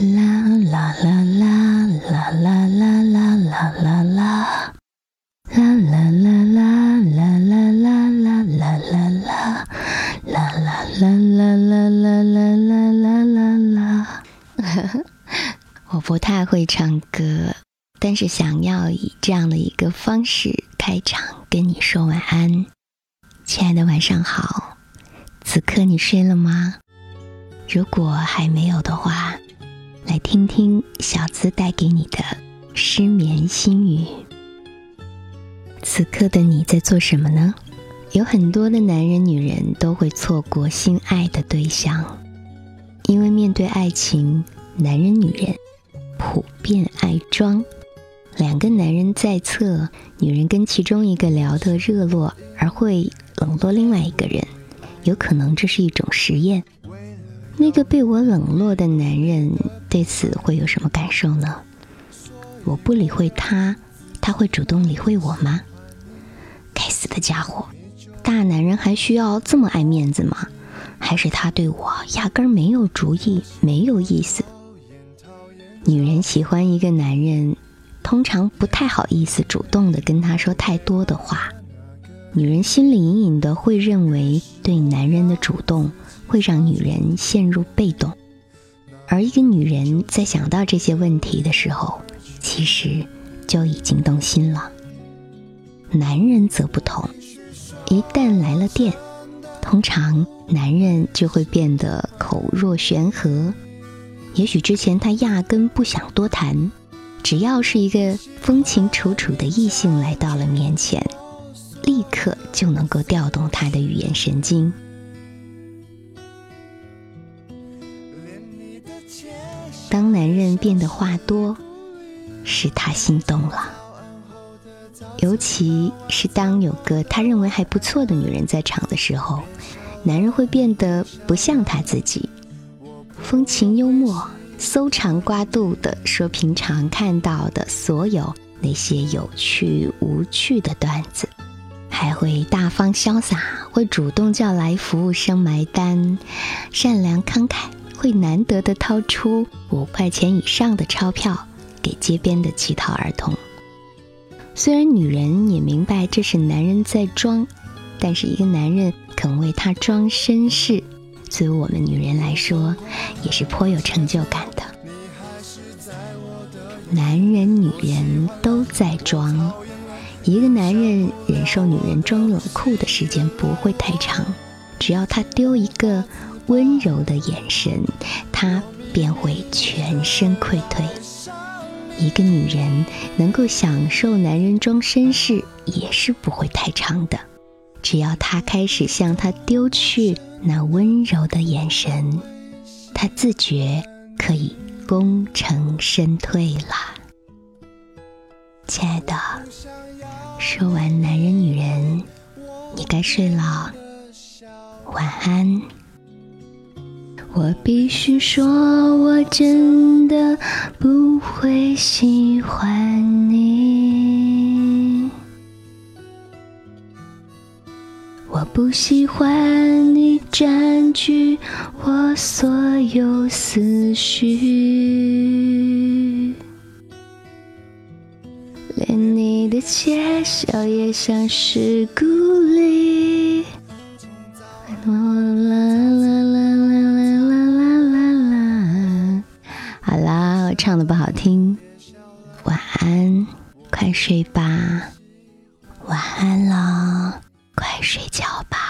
啦啦啦啦啦啦啦啦啦啦啦，啦啦啦啦啦啦啦啦啦啦啦，啦啦啦啦啦啦啦啦啦啦啦。我不太会唱歌，但是想要以这样的一个方式开场，跟你说晚安，亲爱的，晚上好。此刻你睡了吗？如果还没有的话，来听听小资带给你的失眠心语。此刻的你在做什么呢？有很多的男人、女人都会错过心爱的对象，因为面对爱情，男人、女人普遍爱装。两个男人在侧，女人跟其中一个聊得热络，而会冷落另外一个人，有可能这是一种实验。那个被我冷落的男人对此会有什么感受呢？我不理会他，他会主动理会我吗？该死的家伙！大男人还需要这么爱面子吗？还是他对我压根没有主意，没有意思？女人喜欢一个男人，通常不太好意思主动的跟他说太多的话。女人心里隐隐的会认为，对男人的主动。会让女人陷入被动，而一个女人在想到这些问题的时候，其实就已经动心了。男人则不同，一旦来了电，通常男人就会变得口若悬河。也许之前他压根不想多谈，只要是一个风情楚楚的异性来到了面前，立刻就能够调动他的语言神经。当男人变得话多，是他心动了。尤其是当有个他认为还不错的女人在场的时候，男人会变得不像他自己，风情幽默、搜肠刮肚的说平常看到的所有那些有趣无趣的段子，还会大方潇洒，会主动叫来服务生买单，善良慷慨。会难得的掏出五块钱以上的钞票给街边的乞讨儿童。虽然女人也明白这是男人在装，但是一个男人肯为她装绅士，对于我们女人来说也是颇有成就感的。男人、女人都在装，一个男人忍受女人装冷酷的时间不会太长，只要他丢一个。温柔的眼神，他便会全身溃退。一个女人能够享受男人装绅士，也是不会太长的。只要他开始向他丢去那温柔的眼神，他自觉可以功成身退了。亲爱的，说完男人女人，你该睡了，晚安。我必须说，我真的不会喜欢你。我不喜欢你占据我所有思绪，连你的窃笑也像是孤好啦，我唱的不好听。晚安，快睡吧。晚安了，快睡觉吧。